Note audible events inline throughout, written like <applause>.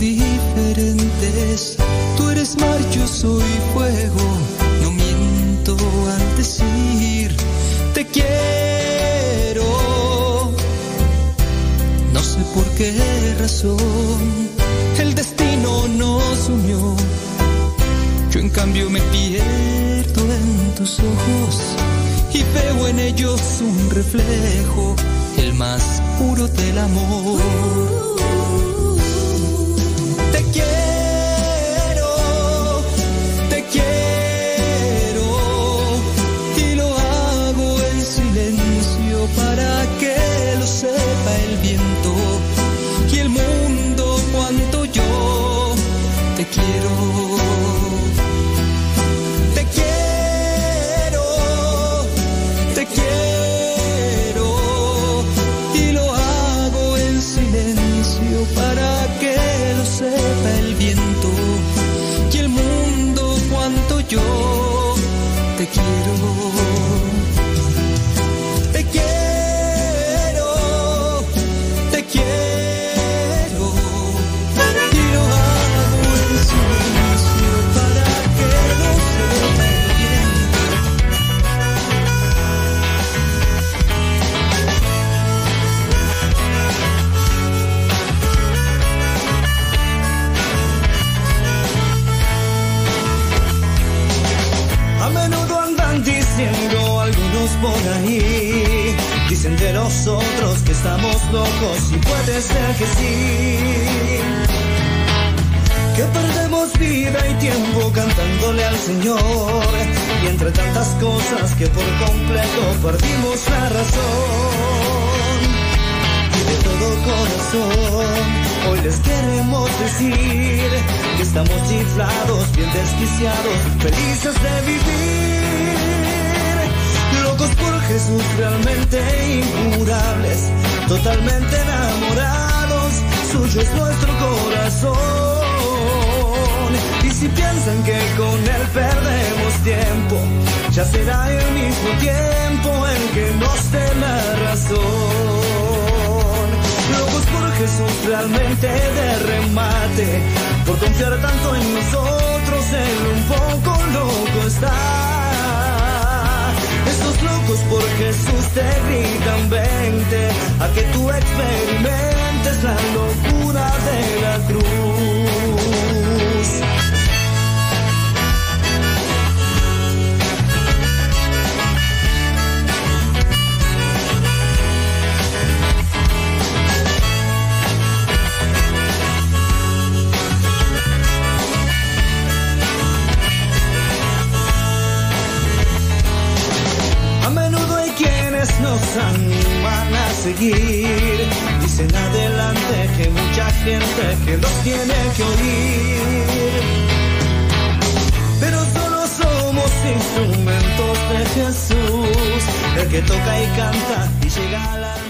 diferentes. Tú eres mar, yo soy fuego. No miento al decir te quiero. No sé por qué razón el destino nos unió. Yo en cambio me pierdo en tus ojos y veo en ellos un reflejo, el más puro del amor. Quiero. Estamos locos y puede ser que sí. Que perdemos vida y tiempo cantándole al Señor. Y entre tantas cosas que por completo perdimos la razón. Y de todo corazón, hoy les queremos decir que estamos chiflados, bien desquiciados, felices de vivir. Locos por Jesús, realmente incurables, totalmente enamorados, suyo es nuestro corazón. Y si piensan que con él perdemos tiempo, ya será el mismo tiempo el que nos dé la razón. Locos por Jesús realmente de remate, por confiar tanto en nosotros, él un poco loco está. Locos por Jesús te gritan vente, a que tú experimentes la locura de la cruz. Nos animan a seguir. Dicen adelante que mucha gente que los tiene que oír. Pero solo somos instrumentos de Jesús. El que toca y canta y llega al alma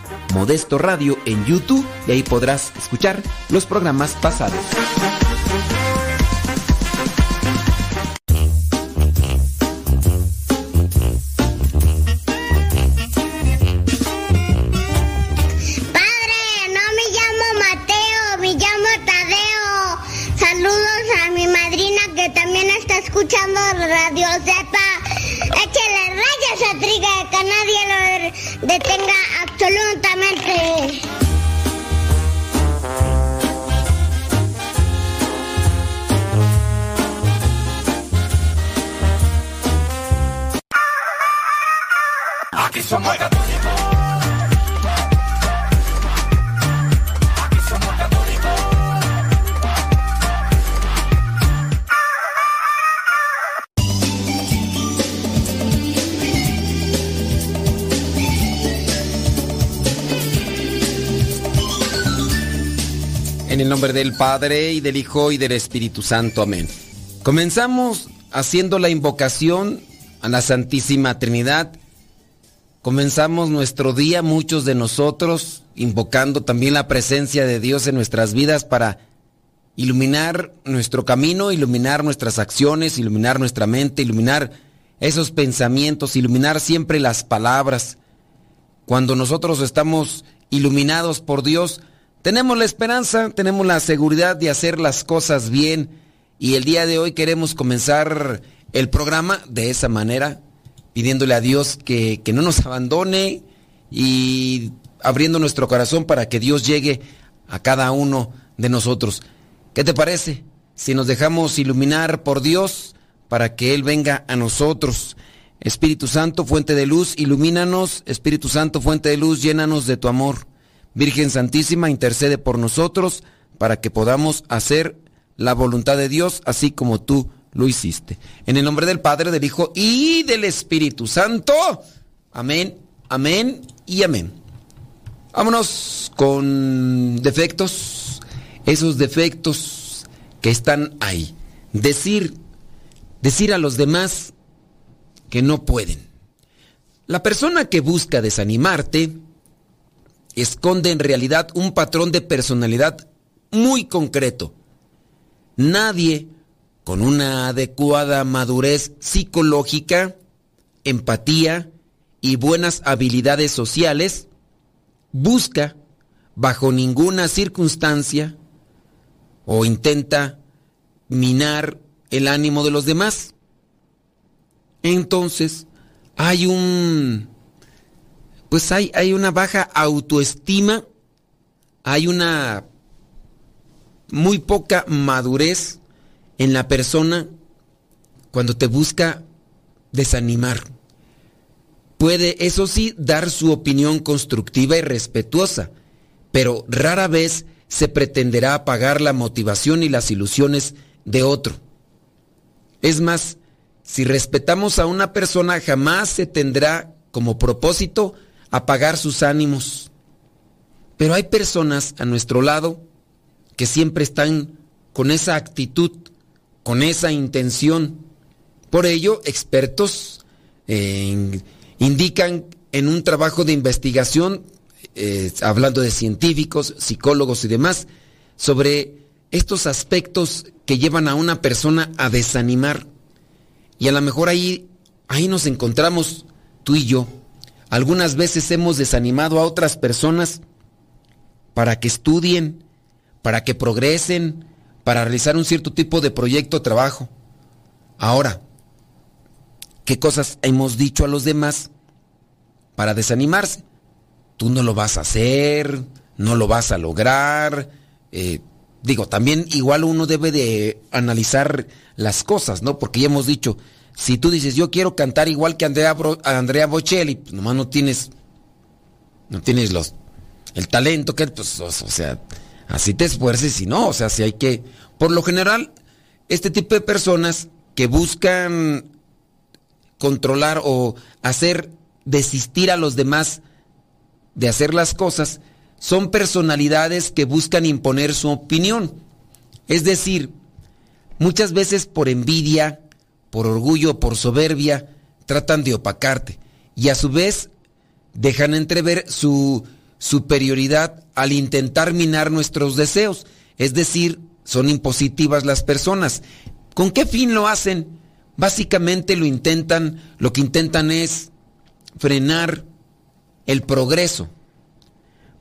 Modesto Radio en YouTube, y ahí podrás escuchar los programas pasados. ¡Padre! No me llamo Mateo, me llamo Tadeo. Saludos a mi madrina que también está escuchando Radio Zepa. ¡Échale rayas a Trigue que nadie lo detene! Del Padre y del Hijo y del Espíritu Santo. Amén. Comenzamos haciendo la invocación a la Santísima Trinidad. Comenzamos nuestro día, muchos de nosotros, invocando también la presencia de Dios en nuestras vidas para iluminar nuestro camino, iluminar nuestras acciones, iluminar nuestra mente, iluminar esos pensamientos, iluminar siempre las palabras. Cuando nosotros estamos iluminados por Dios, tenemos la esperanza, tenemos la seguridad de hacer las cosas bien y el día de hoy queremos comenzar el programa de esa manera, pidiéndole a Dios que, que no nos abandone y abriendo nuestro corazón para que Dios llegue a cada uno de nosotros. ¿Qué te parece? Si nos dejamos iluminar por Dios para que Él venga a nosotros. Espíritu Santo, fuente de luz, ilumínanos. Espíritu Santo, fuente de luz, llénanos de tu amor. Virgen Santísima, intercede por nosotros para que podamos hacer la voluntad de Dios así como tú lo hiciste. En el nombre del Padre, del Hijo y del Espíritu Santo. Amén, amén y amén. Vámonos con defectos, esos defectos que están ahí. Decir, decir a los demás que no pueden. La persona que busca desanimarte, esconde en realidad un patrón de personalidad muy concreto. Nadie con una adecuada madurez psicológica, empatía y buenas habilidades sociales busca bajo ninguna circunstancia o intenta minar el ánimo de los demás. Entonces, hay un pues hay, hay una baja autoestima, hay una muy poca madurez en la persona cuando te busca desanimar. Puede, eso sí, dar su opinión constructiva y respetuosa, pero rara vez se pretenderá apagar la motivación y las ilusiones de otro. Es más, si respetamos a una persona jamás se tendrá como propósito apagar sus ánimos. Pero hay personas a nuestro lado que siempre están con esa actitud, con esa intención. Por ello, expertos eh, indican en un trabajo de investigación, eh, hablando de científicos, psicólogos y demás, sobre estos aspectos que llevan a una persona a desanimar. Y a lo mejor ahí, ahí nos encontramos tú y yo. Algunas veces hemos desanimado a otras personas para que estudien, para que progresen, para realizar un cierto tipo de proyecto o trabajo. Ahora, ¿qué cosas hemos dicho a los demás para desanimarse? Tú no lo vas a hacer, no lo vas a lograr. Eh, digo, también igual uno debe de analizar las cosas, ¿no? Porque ya hemos dicho, si tú dices, yo quiero cantar igual que Andrea, Andrea Bocelli, pues nomás no tienes, no tienes los, el talento que, pues, o, sea, así te esfuerces y no, o sea, si hay que, por lo general, este tipo de personas que buscan controlar o hacer desistir a los demás de hacer las cosas, son personalidades que buscan imponer su opinión. Es decir, muchas veces por envidia, por orgullo, por soberbia, tratan de opacarte y a su vez dejan entrever su superioridad al intentar minar nuestros deseos. Es decir, son impositivas las personas. ¿Con qué fin lo hacen? Básicamente lo intentan, lo que intentan es frenar el progreso.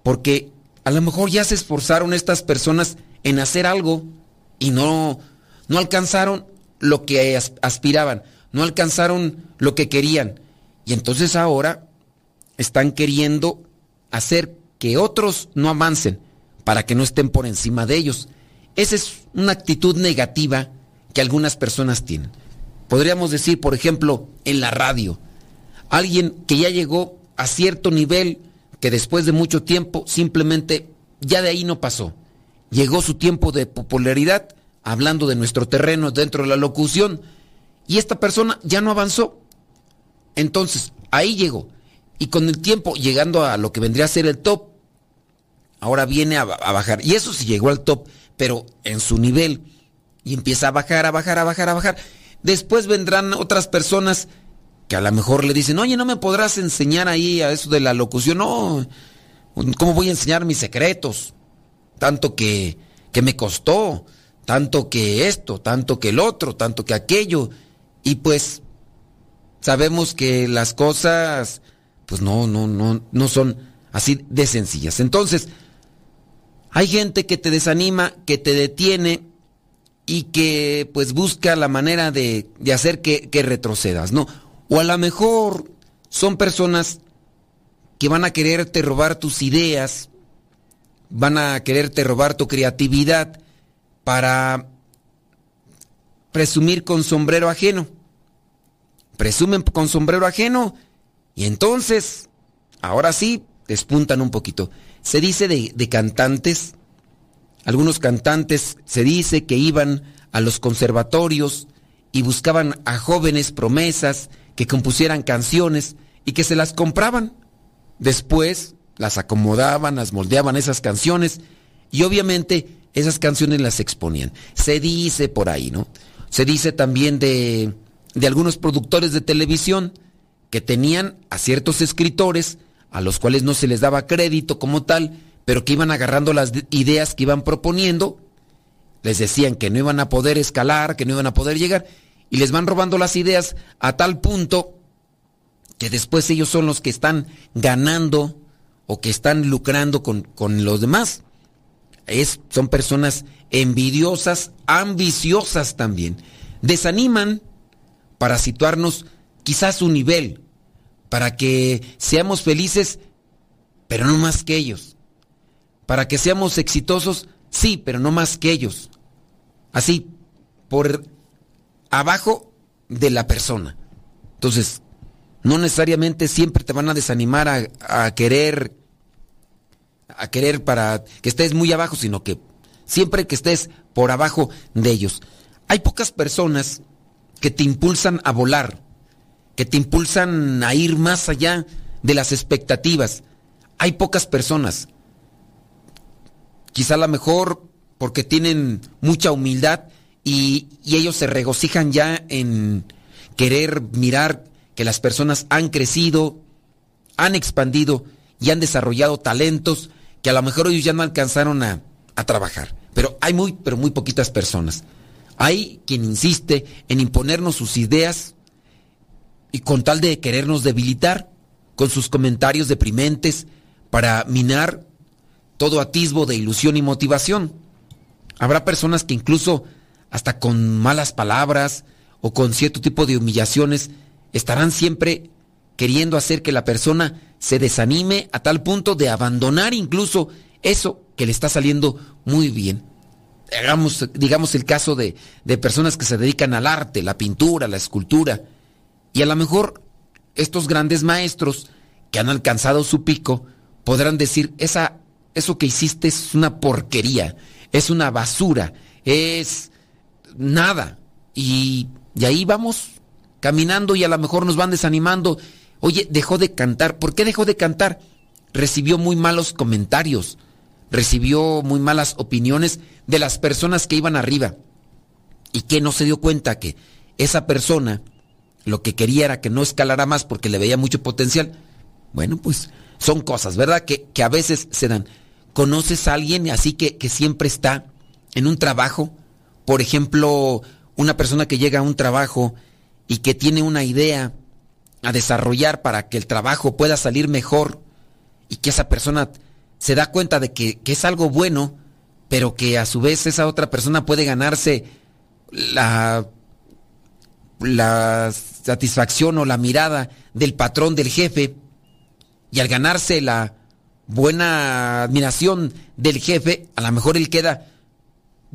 Porque a lo mejor ya se esforzaron estas personas en hacer algo y no no alcanzaron lo que aspiraban, no alcanzaron lo que querían. Y entonces ahora están queriendo hacer que otros no avancen para que no estén por encima de ellos. Esa es una actitud negativa que algunas personas tienen. Podríamos decir, por ejemplo, en la radio, alguien que ya llegó a cierto nivel que después de mucho tiempo simplemente ya de ahí no pasó. Llegó su tiempo de popularidad, hablando de nuestro terreno dentro de la locución, y esta persona ya no avanzó. Entonces, ahí llegó. Y con el tiempo, llegando a lo que vendría a ser el top, ahora viene a, bajar. Y eso sí llegó al top, pero en su nivel. Y empieza a bajar, a bajar, a bajar, a bajar. Después vendrán otras personas que a lo mejor le dicen, oye, no me podrás enseñar ahí a eso de la locución. No, ¿cómo voy a enseñar mis secretos? Tanto que, que me costó, tanto que esto, tanto que el otro, tanto que aquello. Y pues sabemos que las cosas, pues no, no, no, no son así de sencillas. Entonces, hay gente que te desanima, que te detiene y que pues busca la manera de, hacer que, que, retrocedas, ¿no? O a lo mejor son personas que van a quererte robar tus ideas, van a quererte robar tu creatividad para presumir con sombrero ajeno. Presumen con sombrero ajeno y entonces, ahora sí, despuntan un poquito. Se dice de, de cantantes algunos cantantes se dice que iban a los conservatorios y buscaban a jóvenes promesas que compusieran canciones y que se las compraban. Después las acomodaban, las moldeaban esas canciones y obviamente esas canciones las exponían. Se dice por ahí, ¿no? Se dice también de, de algunos productores de televisión que tenían a ciertos escritores a los cuales no se les daba crédito como tal, pero que iban agarrando las ideas que iban proponiendo, les decían que no iban a poder escalar, que no iban a poder llegar, y les van robando las ideas a tal punto que después ellos son los que están ganando o que están lucrando con, con los demás. Son personas envidiosas, ambiciosas también. Desaniman para situarnos quizás su nivel, para que seamos felices, pero no más que ellos. Para que seamos exitosos, sí, pero no más que ellos. Así, por abajo de la persona. Entonces, no necesariamente siempre te van a desanimar a, querer a querer para que estés muy abajo, sino que siempre que estés por abajo de ellos. Hay pocas personas que te impulsan a volar, que te impulsan a ir más allá de las expectativas. Hay pocas personas quizá a lo mejor porque tienen mucha humildad y, ellos se regocijan ya en querer mirar que las personas han crecido, han expandido y han desarrollado talentos que a lo mejor ellos ya no alcanzaron a, a trabajar. Pero hay muy, pero muy poquitas personas. Hay quien insiste en imponernos sus ideas y con tal de querernos debilitar con sus comentarios deprimentes para minar todo atisbo de ilusión y motivación. Habrá personas que incluso hasta con malas palabras o con cierto tipo de humillaciones estarán siempre queriendo hacer que la persona se desanime a tal punto de abandonar incluso eso que le está saliendo muy bien. Hagamos, digamos, el caso de, de personas que se dedican al arte, la pintura, la escultura, y a lo mejor estos grandes maestros que han alcanzado su pico podrán decir, esa eso que hiciste es una porquería, es una basura, es nada. Y, de ahí vamos caminando y a lo mejor nos van desanimando. Oye, dejó de cantar. ¿Por qué dejó de cantar? Recibió muy malos comentarios, recibió muy malas opiniones de las personas que iban arriba y que no se dio cuenta que esa persona lo que quería era que no escalara más porque le veía mucho potencial. Bueno, pues son cosas, ¿verdad? Que, que a veces se dan. ¿Conoces a alguien así que, que siempre está en un trabajo? Por ejemplo, una persona que llega a un trabajo y que tiene una idea a desarrollar para que el trabajo pueda salir mejor y que esa persona se da cuenta de que, que, es algo bueno, pero que a su vez esa otra persona puede ganarse la, la satisfacción o la mirada del patrón, del jefe, y al ganarse la buena admiración del jefe, a lo mejor él queda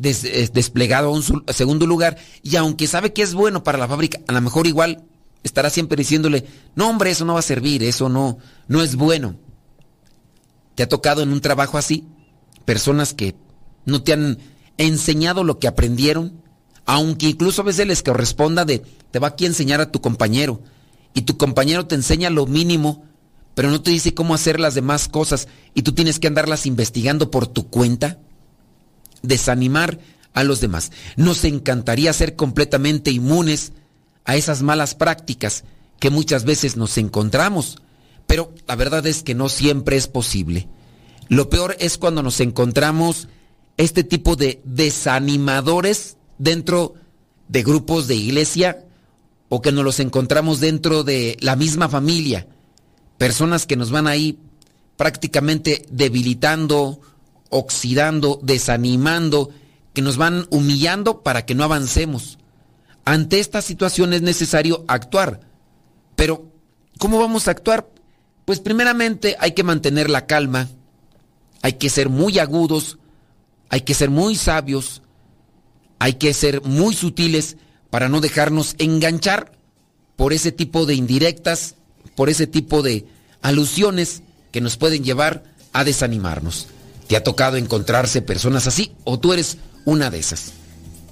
eh, desplegado a un segundo lugar. Y aunque sabe que es bueno para la fábrica, a lo mejor igual estará siempre diciéndole, no hombre, eso no va a servir, eso no, no es bueno. ¿Te ha tocado en un trabajo así? Personas que no te han enseñado lo que aprendieron, aunque incluso a veces les corresponda de, te va aquí a enseñar a tu compañero, y tu compañero te enseña lo mínimo, pero no te dice cómo hacer las demás cosas, y tú tienes que andarlas investigando por tu cuenta. Desanimar a los demás. Nos encantaría ser completamente inmunes a esas malas prácticas que muchas veces nos encontramos, pero la verdad es que no siempre es posible. Lo peor es cuando nos encontramos este tipo de desanimadores dentro de grupos de iglesia o que nos los encontramos dentro de la misma familia. Personas que nos van ahí prácticamente debilitando, oxidando, desanimando, que nos van humillando para que no avancemos. Ante esta situación es necesario actuar. Pero, ¿cómo vamos a actuar? Pues primeramente hay que mantener la calma, hay que ser muy agudos, hay que ser muy sabios, hay que ser muy sutiles para no dejarnos enganchar por ese tipo de indirectas, por ese tipo de alusiones que nos pueden llevar a desanimarnos. ¿Te ha tocado encontrarse personas así o tú eres una de esas?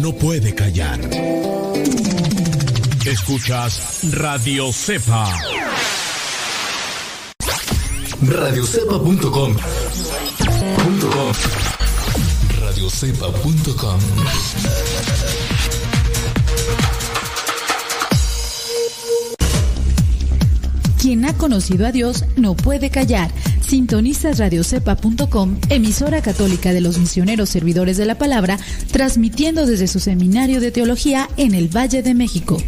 no puede callar. Escuchas Radio Cepa. Radiocepa.com. Radiocepa.com. Quien ha conocido a Dios no puede callar. Sintonizas radiocepa.com, emisora católica de los misioneros servidores de la palabra, transmitiendo desde su seminario de teología en el Valle de México.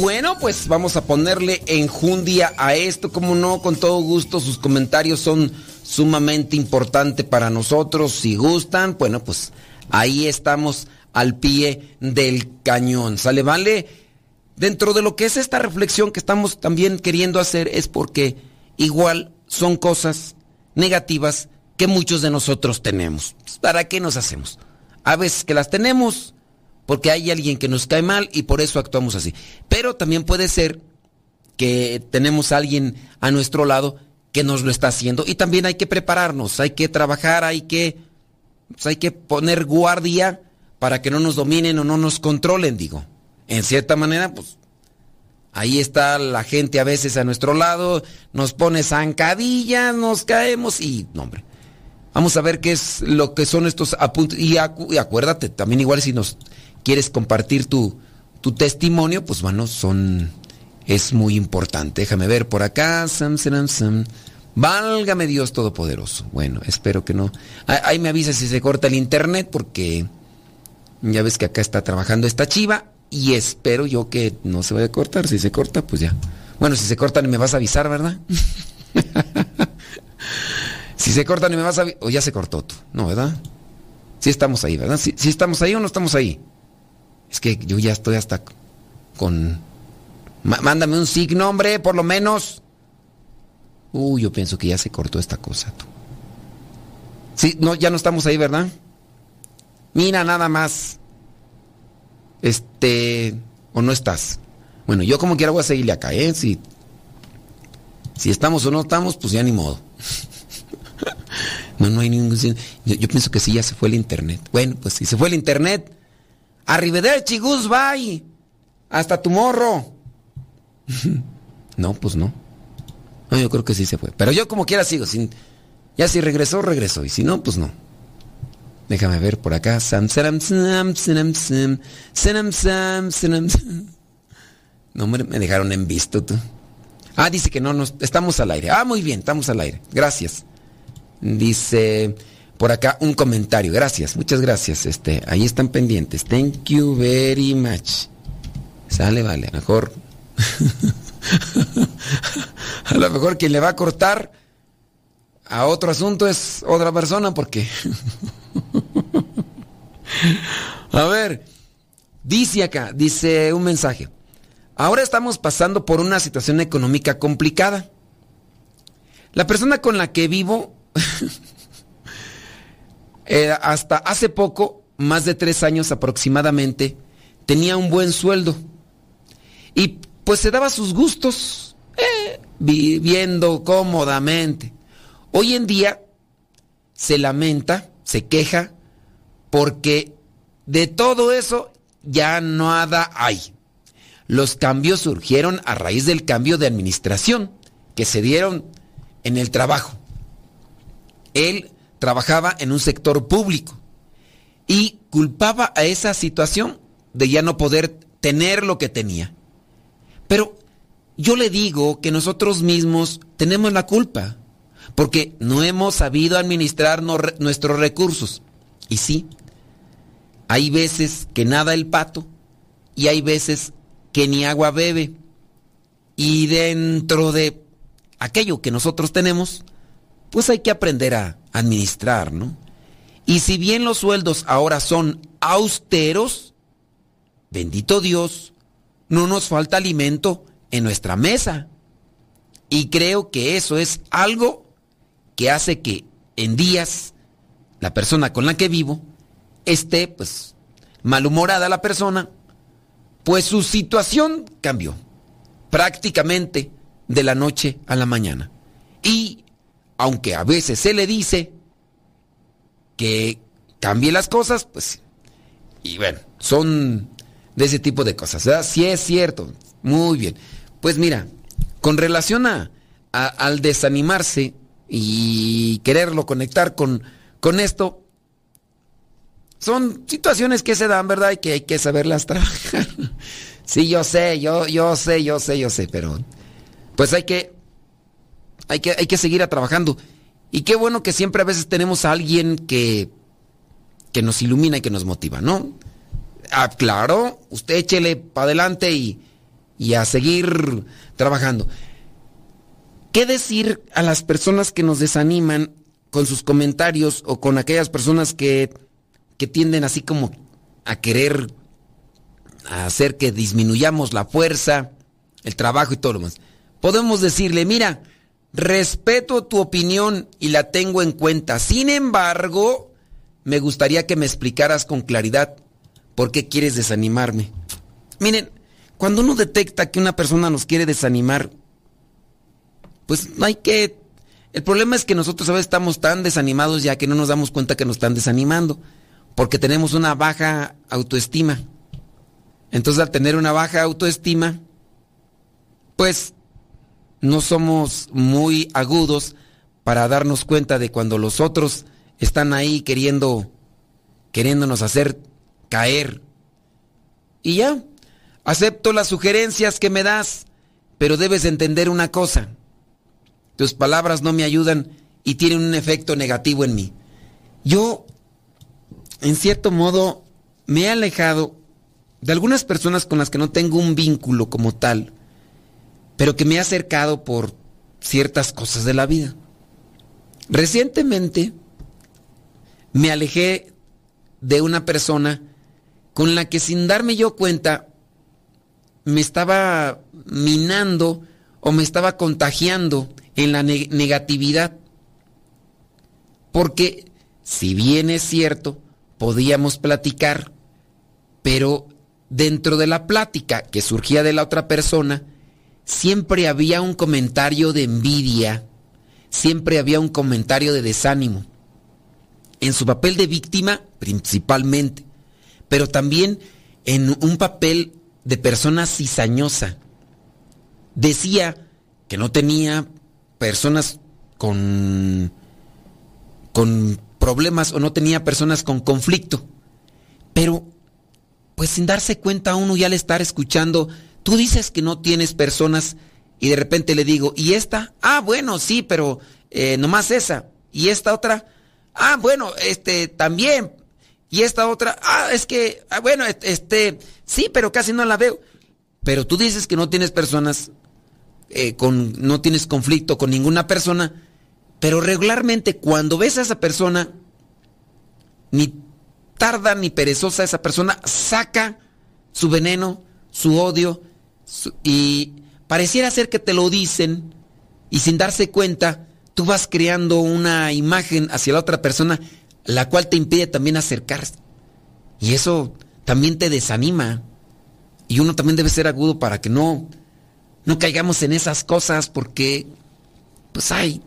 Bueno, pues vamos a ponerle enjundia a esto, como no, con todo gusto, sus comentarios son sumamente importante para nosotros. Si gustan, bueno, pues ahí estamos al pie del cañón. ¿Sale, vale? Dentro de lo que es esta reflexión que estamos también queriendo hacer es porque igual son cosas negativas que muchos de nosotros tenemos. ¿Para qué nos hacemos? A veces que las tenemos porque hay alguien que nos cae mal y por eso actuamos así. Pero también puede ser que tenemos a alguien a nuestro lado que nos lo está haciendo. Y también hay que prepararnos, hay que trabajar, hay que, pues, hay que poner guardia para que no nos dominen o no nos controlen, digo. En cierta manera, pues ahí está la gente a veces a nuestro lado, nos pone zancadillas, nos caemos y, no, hombre. Vamos a ver qué es lo que son estos apuntes. Y, acuérdate, también igual si nos quieres compartir tu, tu testimonio, pues bueno, son es muy importante. Déjame ver por acá. Válgame Dios Todopoderoso. Bueno, espero que no. Ahí me avisa si se corta el internet porque ya ves que acá está trabajando esta chiva y espero yo que no se vaya a cortar. Si se corta, pues ya. Bueno, si se corta me vas a avisar, ¿verdad? <laughs> si se corta me vas a avisar. O ya se cortó tú. No, ¿verdad? Sí estamos ahí, ¿verdad? Si ¿Sí, estamos ahí o no estamos ahí. Es que yo ya estoy hasta con... mándame un signo, hombre, por lo menos. Uy, yo pienso que ya se cortó esta cosa. Tú. Sí, no, ya no estamos ahí, ¿verdad? Mira, nada más. Este, o no estás. Bueno, yo como quiera voy a seguirle acá, ¿eh? Si, si estamos o no estamos, pues ya ni modo. <laughs> no, no hay ningún... Yo, yo, pienso que sí, ya se fue el internet. Bueno, pues si se fue el internet, arrivederci, bye. Hasta tu morro. <laughs> no, pues no. No, yo creo que sí se fue. Pero yo como quiera sigo. Sin, ya si regresó, regresó. Y si no, pues no. Déjame ver por acá. No, me, me dejaron en visto tú. Ah, dice que no, no, estamos al aire. Ah, muy bien, estamos al aire. Gracias. Dice por acá un comentario. Gracias, muchas gracias. Este, ahí están pendientes. Thank you very much. Sale, vale, mejor. <laughs> a lo mejor quien le va a cortar a otro asunto es otra persona porque... <laughs> a ver, dice acá, dice un mensaje. Ahora estamos pasando por una situación económica complicada. La persona con la que vivo, <laughs> eh, hasta hace poco, más de tres años aproximadamente, tenía un buen sueldo. Y pues se daba sus gustos, eh, viviendo cómodamente. Hoy en día se lamenta, se queja, porque de todo eso ya nada hay. Los cambios surgieron a raíz del cambio de administración que se dieron en el trabajo. Él trabajaba en un sector público y culpaba a esa situación de ya no poder tener lo que tenía. Pero yo le digo que nosotros mismos tenemos la culpa, porque no hemos sabido administrar nuestros recursos. Y sí, hay veces que nada el pato y hay veces que ni agua bebe. Y dentro de aquello que nosotros tenemos, pues hay que aprender a administrar, ¿no? Y si bien los sueldos ahora son austeros, bendito Dios, no nos falta alimento en nuestra mesa. Y creo que eso es algo que hace que en días la persona con la que vivo esté pues malhumorada la persona, pues su situación cambió prácticamente de la noche a la mañana. Y aunque a veces se le dice que cambie las cosas, pues y bueno, son de ese tipo de cosas. ¿verdad? Sí es cierto. Muy bien. Pues mira, con relación a, al desanimarse y quererlo conectar con, con esto, son situaciones que se dan, ¿verdad? Y que hay que saberlas <laughs> trabajar. sí, yo sé, yo, yo sé, yo sé, yo sé, pero pues hay que, hay que, hay que seguir trabajando. Y qué bueno que siempre a veces tenemos a alguien que, que nos ilumina y que nos motiva, ¿no? Ah, claro, usted échele para adelante y, y a seguir trabajando. ¿Qué decir a las personas que nos desaniman con sus comentarios o con aquellas personas que, que tienden así como a querer hacer que disminuyamos la fuerza, el trabajo y todo lo demás? Podemos decirle, mira, respeto tu opinión y la tengo en cuenta. Sin embargo, me gustaría que me explicaras con claridad ¿Por qué quieres desanimarme? Miren, cuando uno detecta que una persona nos quiere desanimar, pues no hay que... El problema es que nosotros a veces estamos tan desanimados ya que no nos damos cuenta que nos están desanimando, porque tenemos una baja autoestima. Entonces al tener una baja autoestima, pues no somos muy agudos para darnos cuenta de cuando los otros están ahí queriendo queriéndonos hacer caer. Y ya, acepto las sugerencias que me das, pero debes entender una cosa. tus palabras no me ayudan y tienen un efecto negativo en mí. Yo, en cierto modo, me he alejado de algunas personas con las que no tengo un vínculo como tal, pero que me he acercado por ciertas cosas de la vida. Recientemente me alejé de una persona con la que sin darme yo cuenta me estaba minando o me estaba contagiando en la negatividad. Porque si bien es cierto, podíamos platicar, pero dentro de la plática que surgía de la otra persona, siempre había un comentario de envidia, siempre había un comentario de desánimo. En su papel de víctima, principalmente, pero también en un papel de persona cizañosa. Decía que no tenía personas con, con problemas o no tenía personas con conflicto. Pero, pues sin darse cuenta uno y al estar escuchando, tú dices que no tienes personas y de repente le digo, ¿y esta? Ah, bueno, sí, pero eh, nomás esa. ¿Y esta otra? Ah, bueno, este, también. ¿Y esta otra? Ah, es que, ah, bueno, este, sí, pero casi no la veo. Pero tú dices que no tienes personas, eh, con, no tienes conflicto con ninguna persona pero regularmente cuando ves a esa persona, ni tarda ni perezosa esa persona saca su veneno, su odio, y pareciera ser que te lo dicen y sin darse cuenta, tú vas creando una imagen hacia la otra persona, la cual te impide también acercarse. Y eso también te desanima. Y uno también debe ser agudo para que no, no caigamos en esas cosas porque, pues hay,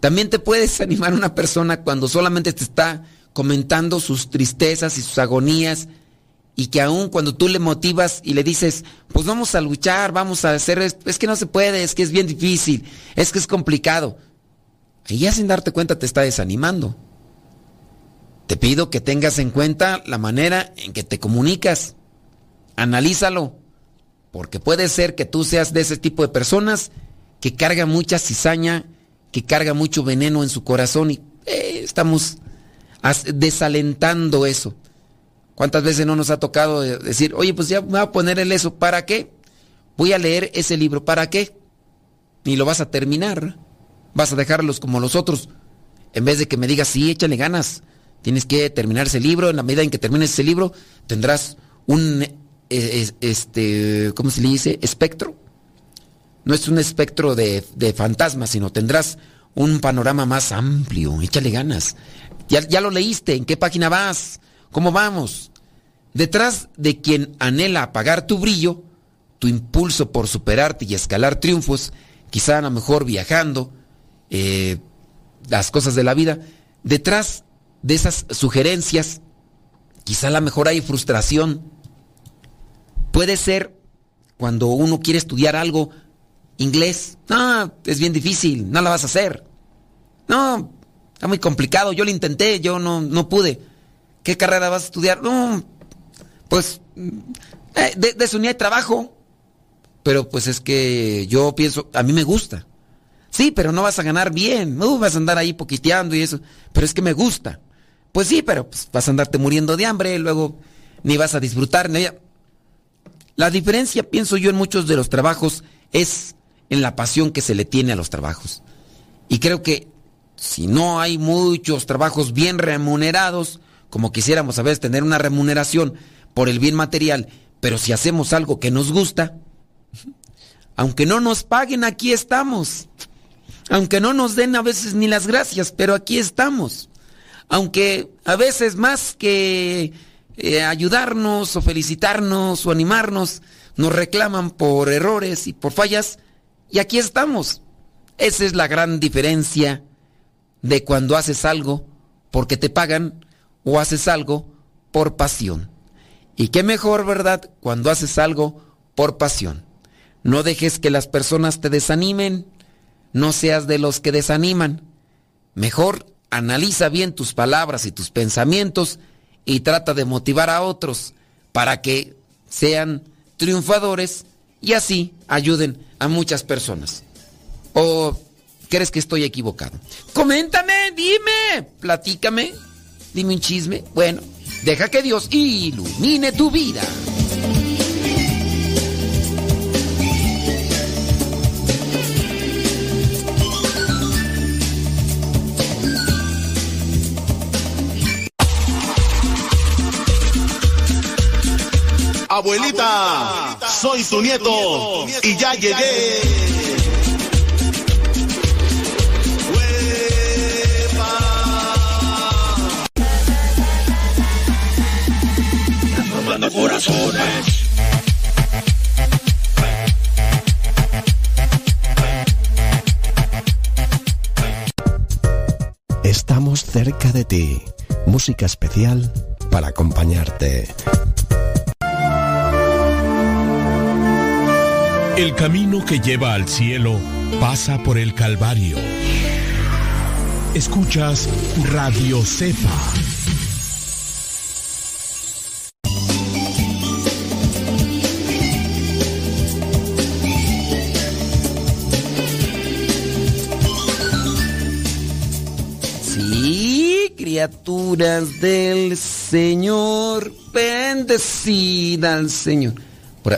también te puedes animar una persona cuando solamente te está comentando sus tristezas y sus agonías y que aún cuando tú le motivas y le dices, pues vamos a luchar, vamos a hacer, es que no se puede, es que es bien difícil, es que es complicado. Y ya sin darte cuenta te está desanimando. Te pido que tengas en cuenta la manera en que te comunicas. Analízalo, porque puede ser que tú seas de ese tipo de personas que carga mucha cizaña que carga mucho veneno en su corazón y eh, estamos desalentando eso. ¿Cuántas veces no nos ha tocado decir, oye, pues ya me voy a poner el eso, ¿para qué? Voy a leer ese libro, ¿para qué? Ni lo vas a terminar, vas a dejarlos como los otros. En vez de que me digas, sí, échale ganas, tienes que terminar ese libro, en la medida en que termines ese libro, tendrás un, eh, este, ¿cómo se le dice? Espectro no es un espectro de, fantasmas, sino tendrás un panorama más amplio. Échale ganas. Ya, ya lo leíste, ¿en qué página vas? ¿Cómo vamos? Detrás de quien anhela apagar tu brillo, tu impulso por superarte y escalar triunfos, quizá a lo mejor viajando, eh, las cosas de la vida, detrás de esas sugerencias, quizá a lo mejor hay frustración. Puede ser cuando uno quiere estudiar algo Inglés, no, es bien difícil, no la vas a hacer. No, está muy complicado, yo lo intenté, yo no, no pude. ¿Qué carrera vas a estudiar? No, pues eh, de, de, eso ni hay trabajo. Pero pues es que yo pienso, a mí me gusta. Sí, pero no vas a ganar bien, no vas a andar ahí poquiteando y eso. Pero es que me gusta. Pues sí, pero pues, vas a andarte muriendo de hambre, luego ni vas a disfrutar. La diferencia, pienso yo, en muchos de los trabajos es en la pasión que se le tiene a los trabajos. Y creo que si no hay muchos trabajos bien remunerados, como quisiéramos a veces tener una remuneración por el bien material, pero si hacemos algo que nos gusta, aunque no nos paguen, aquí estamos. Aunque no nos den a veces ni las gracias, pero aquí estamos. Aunque a veces más que eh, ayudarnos o felicitarnos o animarnos, nos reclaman por errores y por fallas, y aquí estamos. Esa es la gran diferencia de cuando haces algo porque te pagan o haces algo por pasión. Y qué mejor, ¿verdad? Cuando haces algo por pasión. No dejes que las personas te desanimen, no seas de los que desaniman. Mejor analiza bien tus palabras y tus pensamientos y trata de motivar a otros para que sean triunfadores y así ayuden a muchas personas. ¿O crees que estoy equivocado? Coméntame, dime, platícame, dime un chisme. Bueno, deja que Dios ilumine tu vida. Abuelita, soy tu nieto y ya llegué. corazones. Estamos cerca de ti. Música especial para acompañarte. El camino que lleva al cielo pasa por el Calvario. Escuchas Radio Cefa. Sí, criaturas del Señor, bendecida al Señor.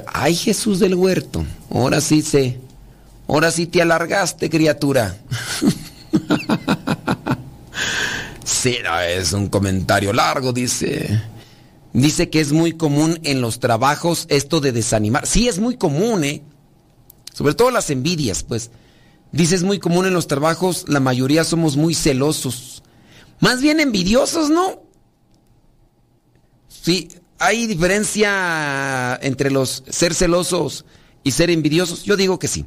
Ay, Jesús del huerto, ahora sí sé, ahora sí te alargaste, criatura. <laughs> sí, es un comentario largo, dice. Dice que es muy común en los trabajos esto de desanimar. Sí, es muy común, ¿eh? Sobre todo las envidias, pues. Dice, es muy común en los trabajos, la mayoría somos muy celosos. Más bien envidiosos, ¿no? Sí, hay diferencia entre los ser celosos y ser envidiosos. Yo digo que sí.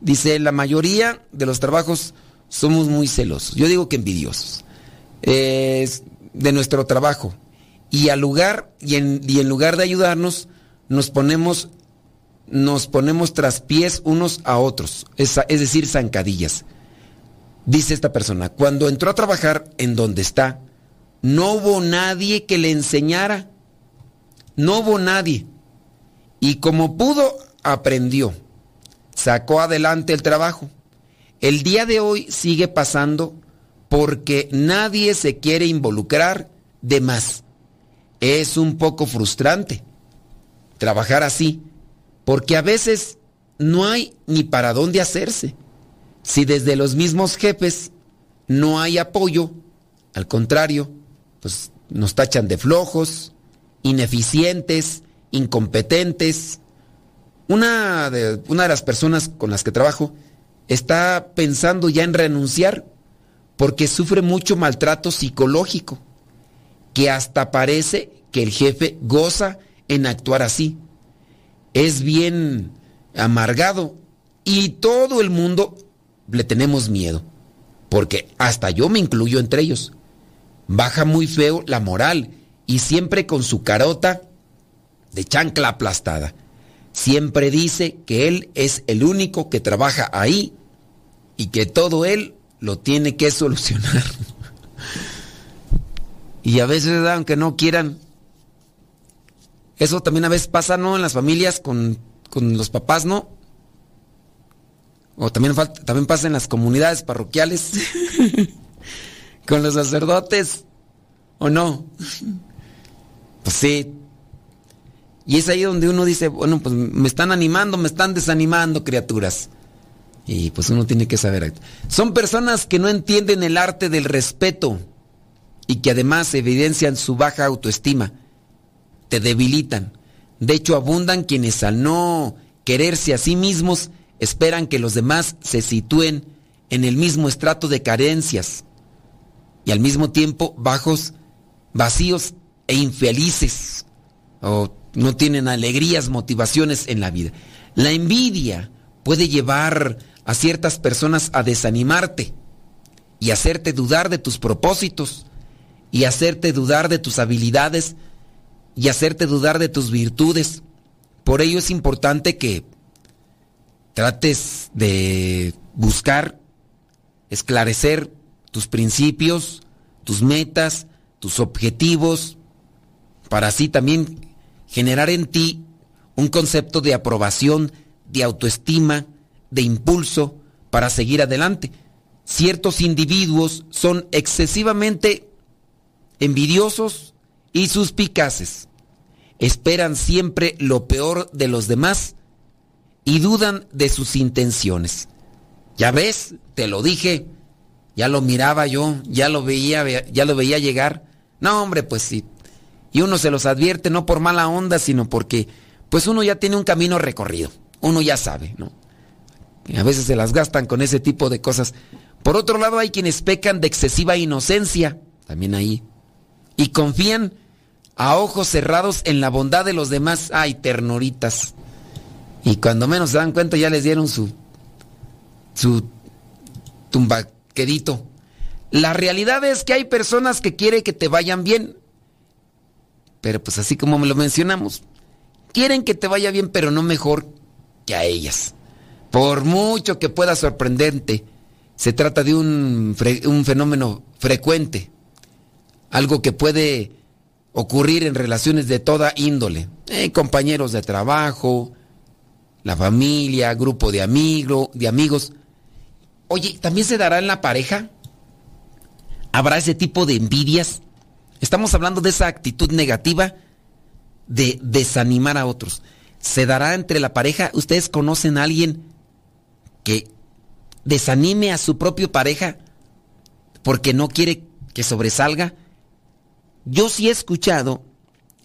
Dice, la mayoría de los trabajos somos muy celosos. Yo digo que envidiosos. Es de nuestro trabajo. Y al lugar, y en, lugar de ayudarnos, nos ponemos, nos ponemos tras pies unos a otros. Es, es decir, zancadillas. Dice esta persona, cuando entró a trabajar en donde está, no hubo nadie que le enseñara. No hubo nadie. Y como pudo, aprendió. Sacó adelante el trabajo. El día de hoy sigue pasando porque nadie se quiere involucrar de más. Es un poco frustrante trabajar así, porque a veces no hay ni para dónde hacerse. Si desde los mismos jefes no hay apoyo, al contrario, pues nos tachan de flojos, ineficientes, incompetentes. Una de, una de las personas con las que trabajo está pensando ya en renunciar porque sufre mucho maltrato psicológico, que hasta parece que el jefe goza en actuar así. Es bien amargado y todo el mundo le tenemos miedo, porque hasta yo me incluyo entre ellos. Baja muy feo la moral y siempre con su carota de chancla aplastada. Siempre dice que él es el único que trabaja ahí y que todo él lo tiene que solucionar. <laughs> y a veces, aunque no quieran, eso también a veces pasa, ¿no? En las familias con, con los papás, ¿no? O también, también pasa en las comunidades parroquiales. <laughs> con los sacerdotes. ¿O no? Pues sí. Y es ahí donde uno dice, bueno, pues me están animando, me están desanimando, criaturas. Y pues uno tiene que saber. Son personas que no entienden el arte del respeto y que además evidencian su baja autoestima. Te debilitan. De hecho, abundan quienes al no quererse a sí mismos esperan que los demás se sitúen en el mismo estrato de carencias y al mismo tiempo bajos, vacíos e infelices. O no tienen alegrías, motivaciones en la vida. La envidia puede llevar a ciertas personas a desanimarte y hacerte dudar de tus propósitos y hacerte dudar de tus habilidades y hacerte dudar de tus virtudes. Por ello es importante que trates de buscar, esclarecer tus principios, tus metas, tus objetivos, para así también generar en ti un concepto de aprobación, de autoestima, de impulso para seguir adelante. Ciertos individuos son excesivamente envidiosos y suspicaces. Esperan siempre lo peor de los demás y dudan de sus intenciones. Ya ves, te lo dije, ya lo miraba yo, ya lo veía, ya lo veía llegar. No, hombre, pues sí. Y uno se los advierte no por mala onda, sino porque pues uno ya tiene un camino recorrido. Uno ya sabe, ¿no? A veces se las gastan con ese tipo de cosas. Por otro lado, hay quienes pecan de excesiva inocencia, también ahí, y confían a ojos cerrados en la bondad de los demás. Ay, ternuritas. Y cuando menos se dan cuenta ya les dieron su su tumbaquedito. La realidad es que hay personas que quieren que te vayan bien. Pero pues así como me lo mencionamos, quieren que te vaya bien, pero no mejor que a ellas. Por mucho que pueda sorprenderte, se trata de un, un fenómeno frecuente, algo que puede ocurrir en relaciones de toda índole, eh, compañeros de trabajo, la familia, grupo de, amigo, de amigos. Oye, ¿también se dará en la pareja? ¿Habrá ese tipo de envidias? Estamos hablando de esa actitud negativa de desanimar a otros. ¿Se dará entre la pareja? ¿Ustedes conocen a alguien que desanime a su propio pareja porque no quiere que sobresalga? Yo sí he escuchado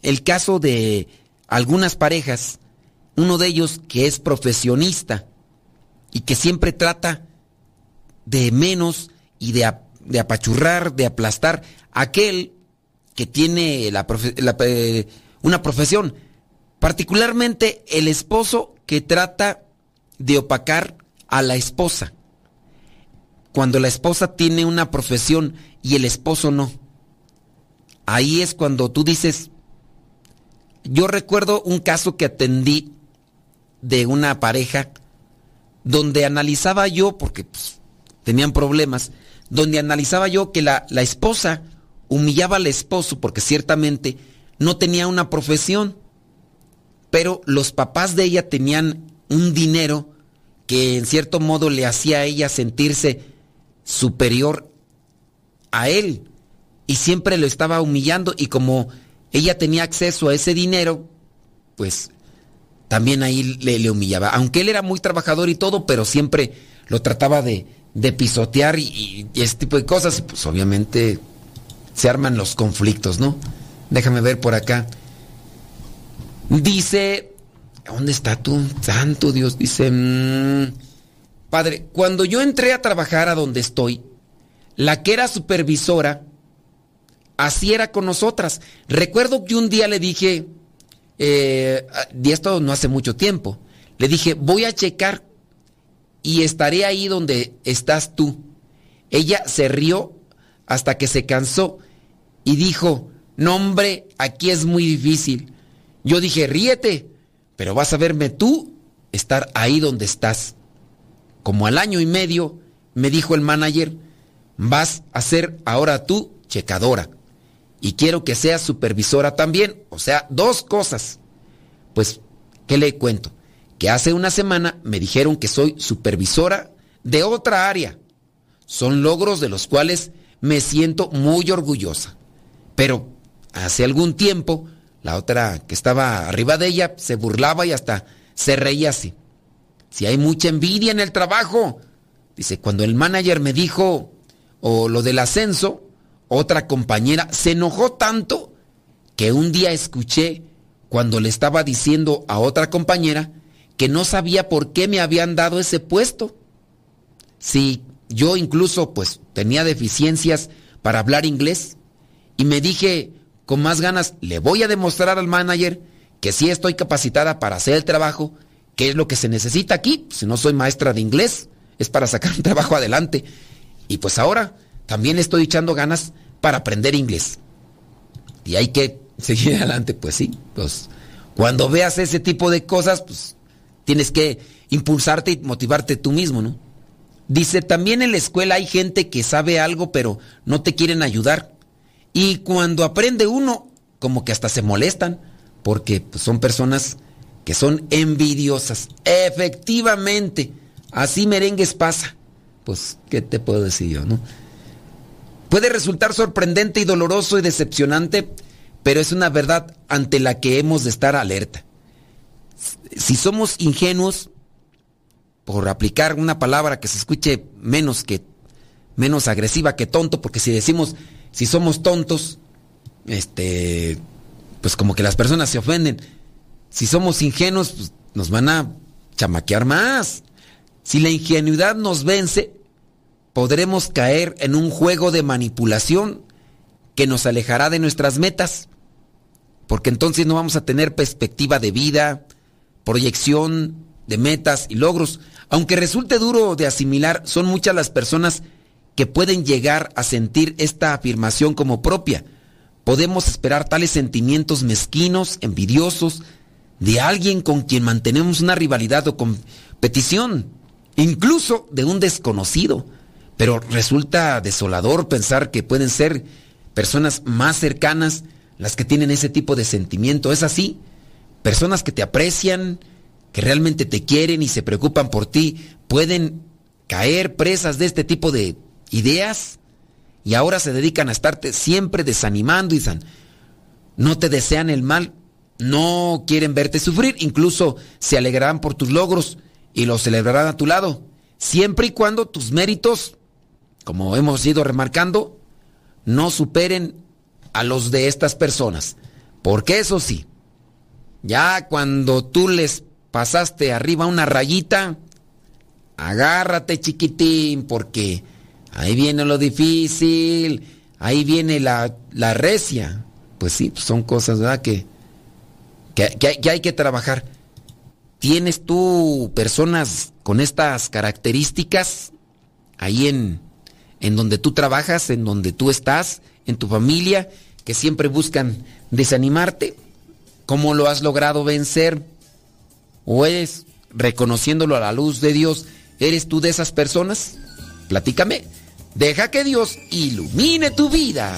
el caso de algunas parejas, uno de ellos que es profesionista y que siempre trata de menos y de, de apachurrar, de aplastar aquel que tiene la, eh, una profesión. Particularmente el esposo que trata de opacar a la esposa. Cuando la esposa tiene una profesión y el esposo no. Ahí es cuando tú dices, yo recuerdo un caso que atendí de una pareja donde analizaba yo, porque pues, tenían problemas, donde analizaba yo que la, la esposa humillaba al esposo porque ciertamente no tenía una profesión, pero los papás de ella tenían un dinero que en cierto modo le hacía a ella sentirse superior a él y siempre lo estaba humillando y como ella tenía acceso a ese dinero, pues también ahí le, humillaba. Aunque él era muy trabajador y todo, pero siempre lo trataba de, de pisotear y, ese tipo de cosas. Pues obviamente se arman los conflictos, ¿no? Déjame ver por acá. Dice, ¿dónde está tú? Santo Dios, dice, mm, padre, cuando yo entré a trabajar a donde estoy, la que era supervisora, así era con nosotras. Recuerdo que un día le dije, eh, y esto no hace mucho tiempo, le dije, voy a checar y estaré ahí donde estás tú. Ella se rió hasta que se cansó y dijo, no hombre, aquí es muy difícil. Yo dije, ríete, pero vas a verme tú estar ahí donde estás. Como al año y medio, me dijo el manager, vas a ser ahora tú checadora. Y quiero que seas supervisora también. O sea, dos cosas. Pues, ¿qué le cuento? Que hace una semana me dijeron que soy supervisora de otra área. Son logros de los cuales me siento muy orgullosa. Pero hace algún tiempo, la otra que estaba arriba de ella se burlaba y hasta se reía así. Si hay mucha envidia en el trabajo. Dice, cuando el manager me dijo, o lo del ascenso, otra compañera se enojó tanto que un día escuché cuando le estaba diciendo a otra compañera que no sabía por qué me habían dado ese puesto. Si yo incluso pues tenía deficiencias para hablar inglés y me dije con más ganas, le voy a demostrar al manager que sí estoy capacitada para hacer el trabajo, que es lo que se necesita aquí, si no soy maestra de inglés, es para sacar un trabajo adelante. Y pues ahora también estoy echando ganas para aprender inglés. Y hay que seguir <laughs> adelante, pues sí, pues cuando veas ese tipo de cosas, pues Tienes que impulsarte y motivarte tú mismo, ¿no? Dice, también en la escuela hay gente que sabe algo pero no te quieren ayudar. Y cuando aprende uno, como que hasta se molestan, porque pues, son personas que son envidiosas. Efectivamente, Así merengues pasa. Pues, ¿qué te puedo decir yo, no? Puede resultar sorprendente y doloroso y decepcionante, pero es una verdad ante la que hemos de estar alerta. Si somos ingenuos, por aplicar una palabra que se escuche menos que menos agresiva que tonto, porque si decimos si somos tontos, este pues como que las personas se ofenden. Si somos ingenuos, pues nos van a chamaquear más. Si la ingenuidad nos vence, podremos caer en un juego de manipulación que nos alejará de nuestras metas, porque entonces no vamos a tener perspectiva de vida, proyección de metas y logros. Aunque resulte duro de asimilar, son muchas las personas que pueden llegar a sentir esta afirmación como propia. Podemos esperar tales sentimientos mezquinos, envidiosos, de alguien con quien mantenemos una rivalidad o competición, incluso de un desconocido. Pero resulta desolador pensar que pueden ser personas más cercanas las que tienen ese tipo de sentimiento. ¿Es así? Personas que te aprecian, que realmente te quieren y se preocupan por ti, pueden caer presas de este tipo de ideas y ahora se dedican a estarte siempre desanimando y no te desean el mal, no quieren verte sufrir, incluso se alegrarán por tus logros y los celebrarán a tu lado, siempre y cuando tus méritos, como hemos ido remarcando, no superen a los de estas personas. Porque eso sí, ya cuando tú les pasaste arriba una rayita, agárrate chiquitín, porque ahí viene lo difícil, ahí viene la, la recia. Pues sí, son cosas, ¿verdad? Que, que, hay que trabajar. ¿Tienes tú personas con estas características ahí en, en donde tú trabajas, en donde tú estás, en tu familia, que siempre buscan desanimarte? ¿Cómo lo has logrado vencer? ¿O eres, reconociéndolo a la luz de Dios, eres tú de esas personas? Platícame. Deja que Dios ilumine tu vida.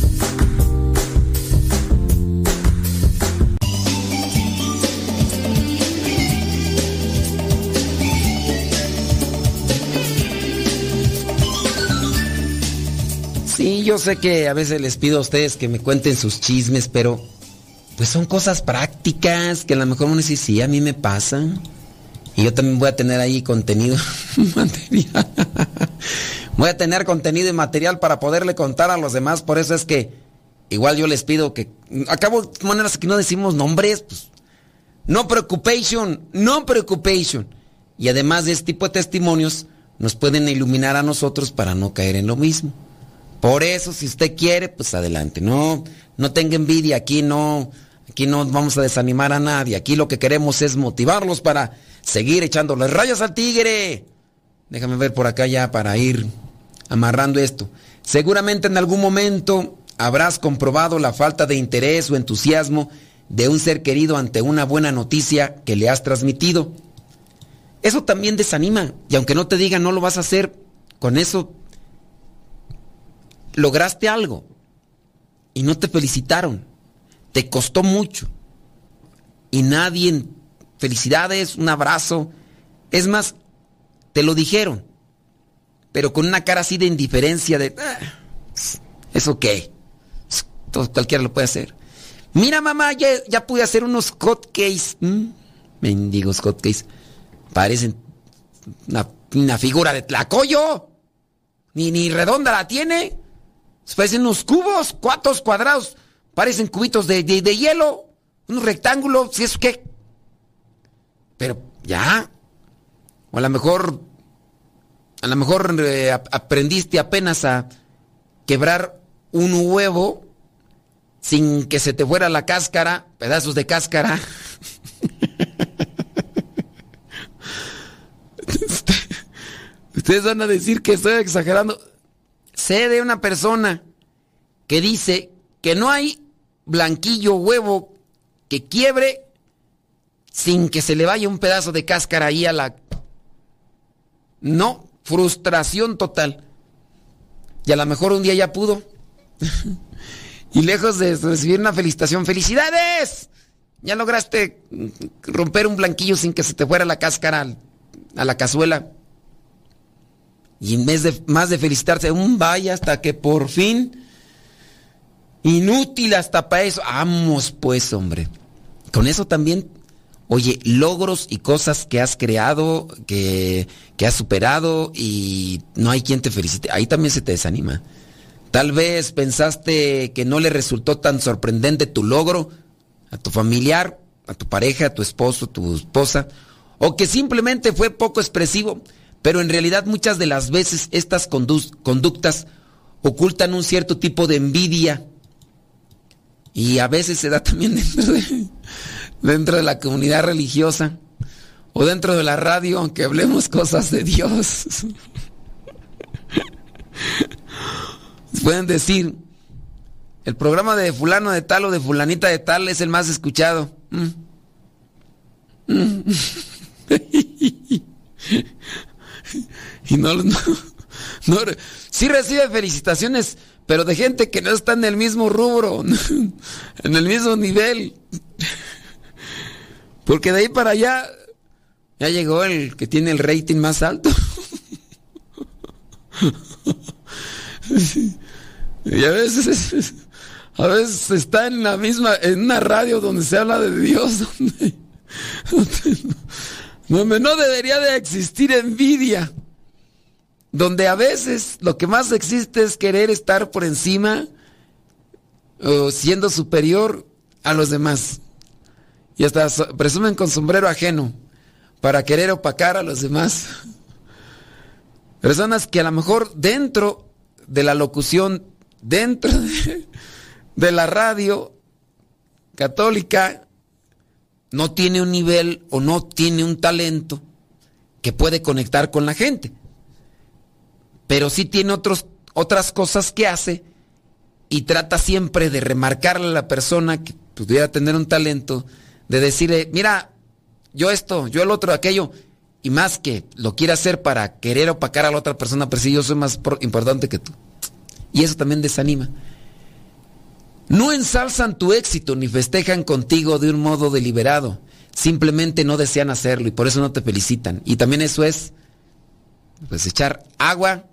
Yo sé que a veces les pido a ustedes que me cuenten sus chismes, pero pues son cosas prácticas que a lo mejor uno dice, sí, a mí me pasan. Y yo también voy a tener ahí contenido <laughs> material. voy a tener contenido y material para poderle contar a los demás. Por eso es que igual yo les pido que, acabo de maneras que no decimos nombres, pues, no preocupación, no preocupación. Y además de este tipo de testimonios, nos pueden iluminar a nosotros para no caer en lo mismo. Por eso, si usted quiere, pues adelante. No, no tenga envidia, aquí no, aquí no vamos a desanimar a nadie. Aquí lo que queremos es motivarlos para seguir echándole rayas al tigre. Déjame ver por acá ya para ir amarrando esto. Seguramente en algún momento habrás comprobado la falta de interés o entusiasmo de un ser querido ante una buena noticia que le has transmitido. Eso también desanima. Y aunque no te digan no lo vas a hacer, con eso lograste algo. Y no te felicitaron. Te costó mucho. Y nadie, felicidades, un abrazo. Es más, te lo dijeron. Pero con una cara así de indiferencia de... Ah, ¿Eso qué? Todo, cualquiera lo puede hacer. Mira mamá, ya, pude hacer unos hotcakes. Mm, mendigos hotcakes. Parecen una, figura de tlacoyo. Ni, ni redonda la tiene. Parecen unos cubos, cuatro cuadrados. Parecen cubitos de, de, hielo. Un rectángulo, si es que. Pero ya. O a lo mejor. A lo mejor eh, aprendiste apenas a quebrar un huevo sin que se te fuera la cáscara, pedazos de cáscara. <laughs> Ustedes van a decir que estoy exagerando. Sé de una persona que dice que no hay blanquillo huevo que quiebre sin que se le vaya un pedazo de cáscara ahí a la... No, frustración total. Y a lo mejor un día ya pudo. <laughs> y lejos de recibir una felicitación, ¡felicidades! Ya lograste romper un blanquillo sin que se te fuera la cáscara a la cazuela. Y en vez de más de felicitarse, un vaya hasta que por fin, inútil hasta para eso, vamos pues hombre. Con eso también, oye, logros y cosas que has creado, que, que has superado y no hay quien te felicite, ahí también se te desanima. Tal vez pensaste que no le resultó tan sorprendente tu logro a tu familiar, a tu pareja, a tu esposo, tu esposa, o que simplemente fue poco expresivo. Pero en realidad muchas de las veces estas conductas ocultan un cierto tipo de envidia. Y a veces se da también <laughs> dentro de, la comunidad religiosa o dentro de la radio, aunque hablemos cosas de Dios. <laughs> Pueden decir, el programa de fulano de tal o de fulanita de tal es el más escuchado. Mm. Mm. <laughs> y no, no, no, sí recibe felicitaciones, pero de gente que no está en el mismo rubro, <laughs> en el mismo nivel. Porque de ahí para allá ya llegó el que tiene el rating más alto. <laughs> Y a veces, a veces está en la misma, en una radio donde se habla de Dios, <laughs> donde, donde no debería de existir envidia donde a veces lo que más existe es querer estar por encima o siendo superior a los demás. Y hasta presumen con sombrero ajeno para querer opacar a los demás. <laughs> Personas que a lo mejor dentro de la locución, dentro de, de la radio católica, no tiene un nivel o no tiene un talento que puede conectar con la gente pero sí tiene otros, otras cosas que hace y trata siempre de remarcarle a la persona que pudiera tener un talento, de decirle, mira, yo esto, yo el otro, aquello, y más que lo quiere hacer para querer opacar a la otra persona, pero si yo soy más importante que tú. Y eso también desanima. No ensalzan tu éxito ni festejan contigo de un modo deliberado. Simplemente no desean hacerlo y por eso no te felicitan. Y también eso es, pues, echar agua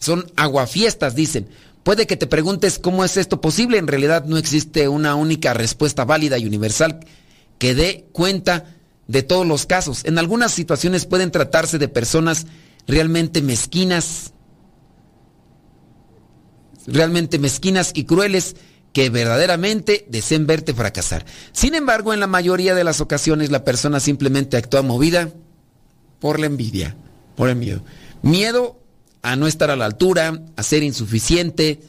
son aguafiestas, dicen. Puede que te preguntes cómo es esto posible. En realidad no existe una única respuesta válida y universal que dé cuenta de todos los casos. En algunas situaciones pueden tratarse de personas realmente mezquinas, realmente mezquinas y crueles que verdaderamente deseen verte fracasar. Sin embargo, en la mayoría de las ocasiones la persona simplemente actúa movida por la envidia, por el miedo. Miedo a no estar a la altura, a ser insuficiente,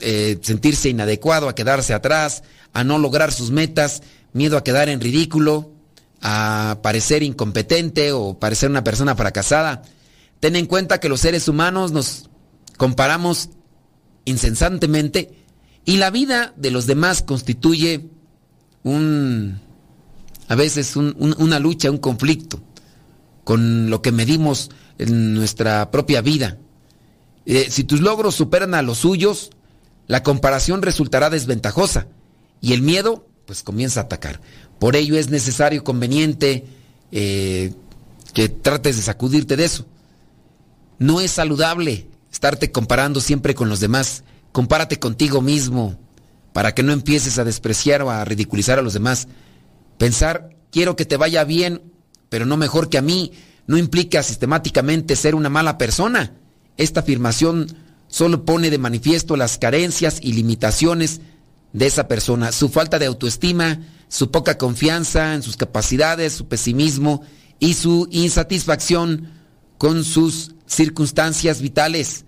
eh, sentirse inadecuado, a quedarse atrás, a no lograr sus metas, miedo a quedar en ridículo, a parecer incompetente o parecer una persona fracasada. Ten en cuenta que los seres humanos nos comparamos incesantemente y la vida de los demás constituye un, a veces una lucha, un conflicto con lo que medimos en nuestra propia vida. Eh, si tus logros superan a los suyos, la comparación resultará desventajosa y el miedo pues comienza a atacar. Por ello es necesario, conveniente, eh, que trates de sacudirte de eso. No es saludable estarte comparando siempre con los demás. Compárate contigo mismo para que no empieces a despreciar o a ridiculizar a los demás. Pensar, quiero que te vaya bien, pero no mejor que a mí, no implica sistemáticamente ser una mala persona. Esta afirmación solo pone de manifiesto las carencias y limitaciones de esa persona, su falta de autoestima, su poca confianza en sus capacidades, su pesimismo y su insatisfacción con sus circunstancias vitales.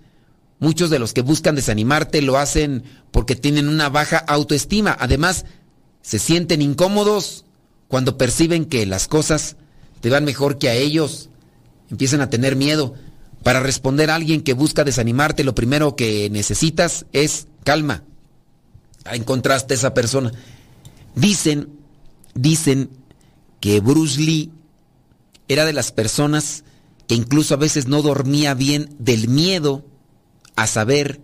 Muchos de los que buscan desanimarte lo hacen porque tienen una baja autoestima. Además, se sienten incómodos cuando perciben que las cosas te van mejor que a ellos. Empiezan a tener miedo. Para responder a alguien que busca desanimarte, lo primero que necesitas es calma. Encontraste a esa persona. Dicen, dicen que Bruce Lee era de las personas que incluso a veces no dormía bien del miedo a saber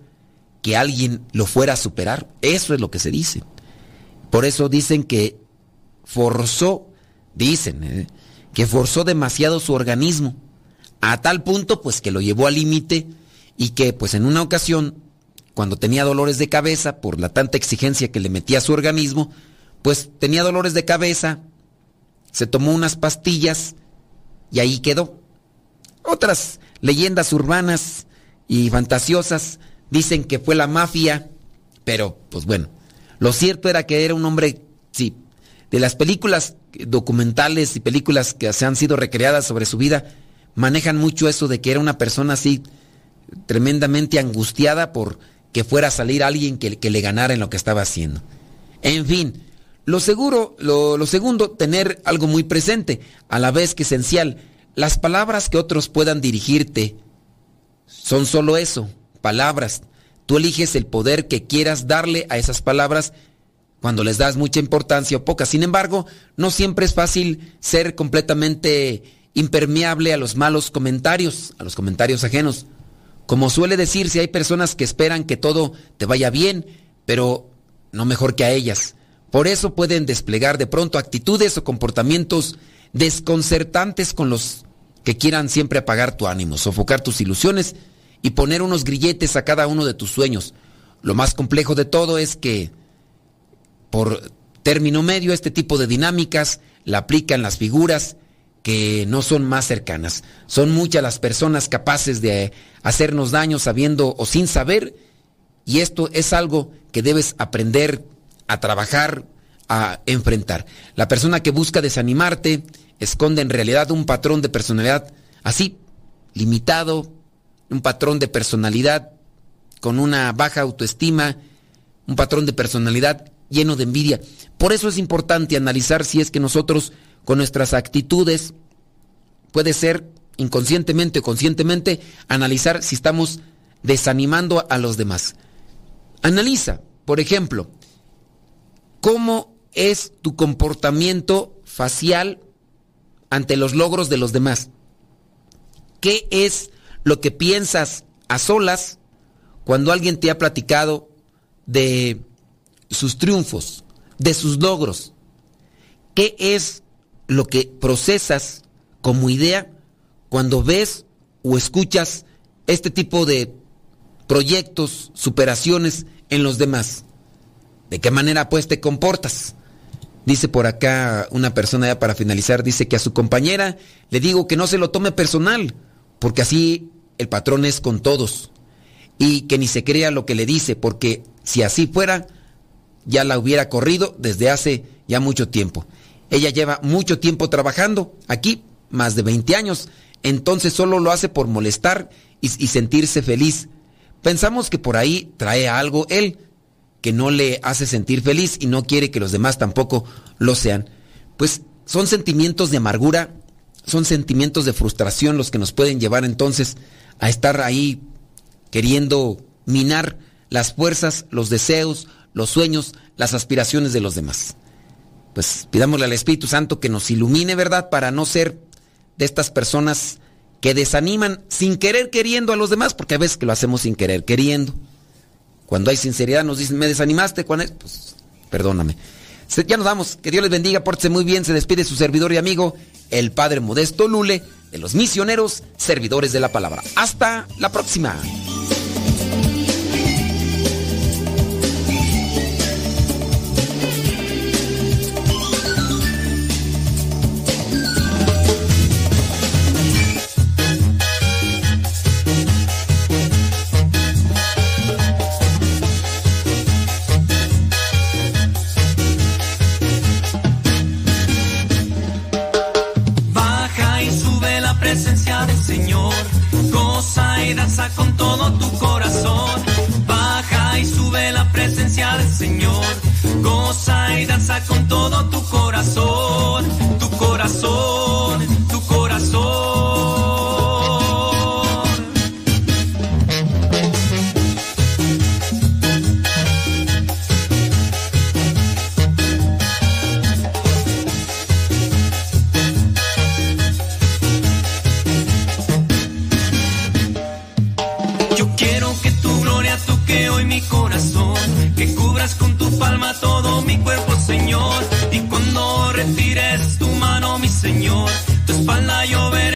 que alguien lo fuera a superar. Eso es lo que se dice. Por eso dicen que forzó, dicen, ¿eh? que forzó demasiado su organismo, a tal punto pues que lo llevó al límite y que pues en una ocasión, cuando tenía dolores de cabeza por la tanta exigencia que le metía a su organismo, pues tenía dolores de cabeza, se tomó unas pastillas y ahí quedó. Otras leyendas urbanas y fantasiosas dicen que fue la mafia, pero pues bueno, lo cierto era que era un hombre, sí, de las películas documentales y películas que se han sido recreadas sobre su vida, manejan mucho eso de que era una persona así tremendamente angustiada por que fuera a salir alguien que, que le ganara en lo que estaba haciendo. En fin, lo seguro, lo, lo segundo, tener algo muy presente, a la vez que esencial, las palabras que otros puedan dirigirte son solo eso, palabras. Tú eliges el poder que quieras darle a esas palabras cuando les das mucha importancia o poca. Sin embargo, no siempre es fácil ser completamente impermeable a los malos comentarios, a los comentarios ajenos. Como suele decirse, hay personas que esperan que todo te vaya bien, pero no mejor que a ellas. Por eso pueden desplegar de pronto actitudes o comportamientos desconcertantes con los que quieran siempre apagar tu ánimo, sofocar tus ilusiones y poner unos grilletes a cada uno de tus sueños. Lo más complejo de todo es que, por término medio, este tipo de dinámicas la aplican las figuras que no son más cercanas. Son muchas las personas capaces de hacernos daño sabiendo o sin saber, y esto es algo que debes aprender a trabajar, a enfrentar. La persona que busca desanimarte, esconde en realidad un patrón de personalidad así, limitado, un patrón de personalidad con una baja autoestima, un patrón de personalidad lleno de envidia. Por eso es importante analizar si es que nosotros con nuestras actitudes, puede ser inconscientemente o conscientemente, analizar si estamos desanimando a los demás. Analiza, por ejemplo, cómo es tu comportamiento facial ante los logros de los demás. ¿Qué es lo que piensas a solas cuando alguien te ha platicado de sus triunfos, de sus logros? ¿Qué es lo que procesas como idea cuando ves o escuchas este tipo de proyectos, superaciones en los demás? ¿De qué manera pues te comportas? Dice por acá una persona ya para finalizar, dice que a su compañera le digo que no se lo tome personal, porque así el patrón es con todos. Y que ni se crea lo que le dice, porque si así fuera, ya la hubiera corrido desde hace ya mucho tiempo. Ella lleva mucho tiempo trabajando aquí, más de 20 años, entonces solo lo hace por molestar y, y sentirse feliz. Pensamos que por ahí trae algo él, que no le hace sentir feliz y no quiere que los demás tampoco lo sean. Pues son sentimientos de amargura, son sentimientos de frustración los que nos pueden llevar entonces a estar ahí queriendo minar las fuerzas, los deseos, los sueños, las aspiraciones de los demás. Pues pidámosle al Espíritu Santo que nos ilumine, ¿verdad? Para no ser de estas personas que desaniman sin querer queriendo a los demás, porque a veces que lo hacemos sin querer queriendo. Cuando hay sinceridad nos dicen, me desanimaste, Juan. Pues perdóname. Ya nos vamos. Que Dios les bendiga. Pórtese muy bien. Se despide su servidor y amigo, el Padre Modesto Lule, de los misioneros servidores de la palabra. Hasta la próxima. Yo quiero que tu gloria toque hoy mi corazón